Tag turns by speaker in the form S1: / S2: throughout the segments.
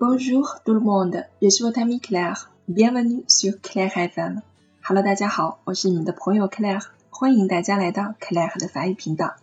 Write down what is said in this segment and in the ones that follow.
S1: Bonjour tout le monde, je suis votre ami Claire. Bienvenue sur Claire FM. Hello，大家好，我是你们的朋友 Claire，欢迎大家来到 Claire 的法语频道。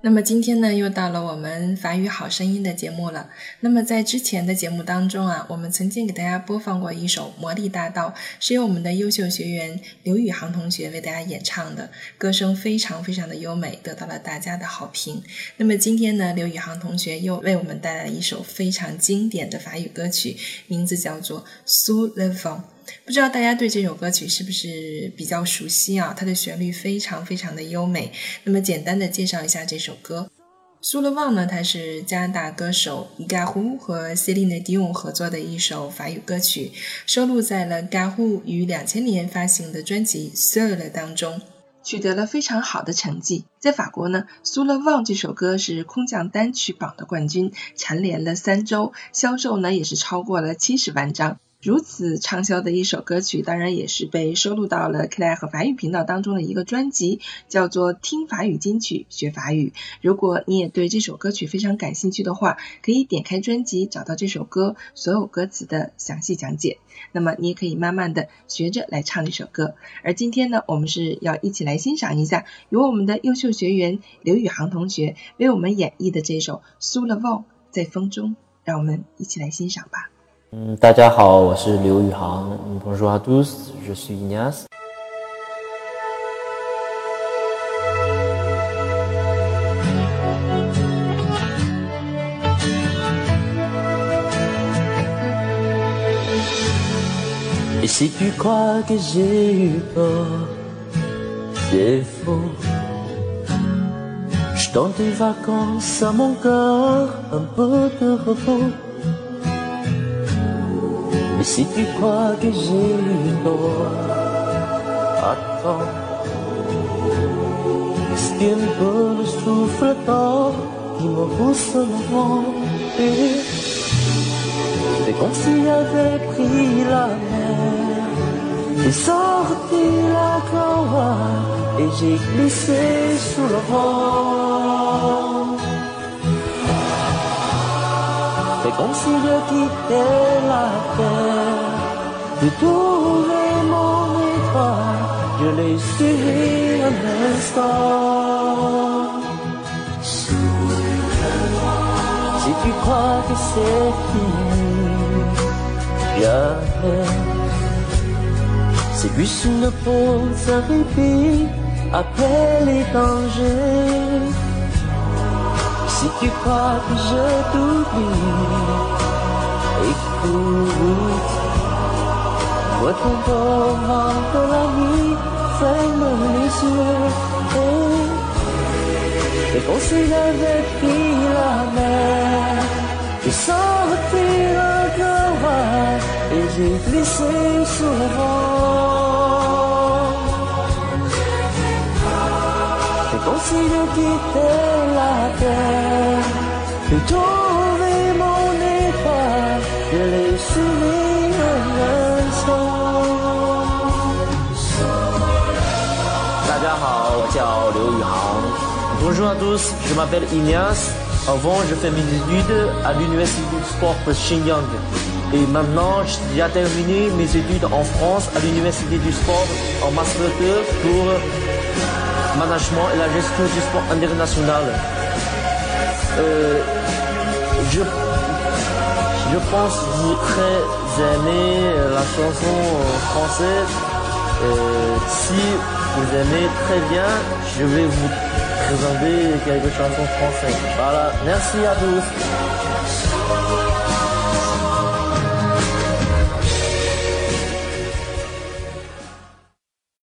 S1: 那么今天呢，又到了我们法语好声音的节目了。那么在之前的节目当中啊，我们曾经给大家播放过一首《魔力大道》，是由我们的优秀学员刘宇航同学为大家演唱的，歌声非常非常的优美，得到了大家的好评。那么今天呢，刘宇航同学又为我们带来一首非常经典的法语歌曲，名字叫做《Sous le vent》。不知道大家对这首歌曲是不是比较熟悉啊？它的旋律非常非常的优美。那么简单的介绍一下这首歌，《苏勒旺》呢，它是加拿大歌手伊嘎呼和 Celine Dion 合作的一首法语歌曲，收录在了嘎呼于两千年发行的专辑《s o l 当中，取得了非常好的成绩。在法国呢，《苏勒旺》这首歌是空降单曲榜的冠军，蝉联了三周，销售呢也是超过了七十万张。如此畅销的一首歌曲，当然也是被收录到了克莱和法语频道当中的一个专辑，叫做《听法语金曲学法语》。如果你也对这首歌曲非常感兴趣的话，可以点开专辑，找到这首歌所有歌词的详细讲解。那么你也可以慢慢的学着来唱这首歌。而今天呢，我们是要一起来欣赏一下由我们的优秀学员刘宇航同学为我们演绎的这首《苏勒旺在风中》，让我们一起来欣赏吧。
S2: Bonjour à tous, je suis Ignace. Et si tu crois que j'ai eu peur, c'est faux. Je tente des vacances à mon corps, un peu de repos. Mais si tu crois que j'ai eu tort, attends. Est-ce qu'un peu le souffle tort qui me pousse le vent C'est comme s'il avait pris la mer et sorti la gloire et j'ai glissé sous le vent. C'est comme si je quittais la terre De trouver mon étoile. Je l'ai suivi un instant. Si tu crois que c'est fini Jamais C'est juste une pause, un répit Après les dangers si tu crois que je t'oublie, écoute, vois ton moment de la nuit, ferme les yeux, et s'il avait pris la mer, j'ai sorti le cœur et j'ai glissé sous le vent. C'est comme si je quittais la terre mon
S3: Bonjour à tous, je m'appelle Ignace. Avant, je fais mes études à l'université du sport de Xinjiang. Et maintenant, j'ai terminé mes études en France à l'université du sport en master pour management et la gestion du sport international. Euh, je, je pense vous très aimez la chanson française. Euh, si vous aimez très bien, je vais vous présenter quelques chansons françaises. Voilà, merci à tous.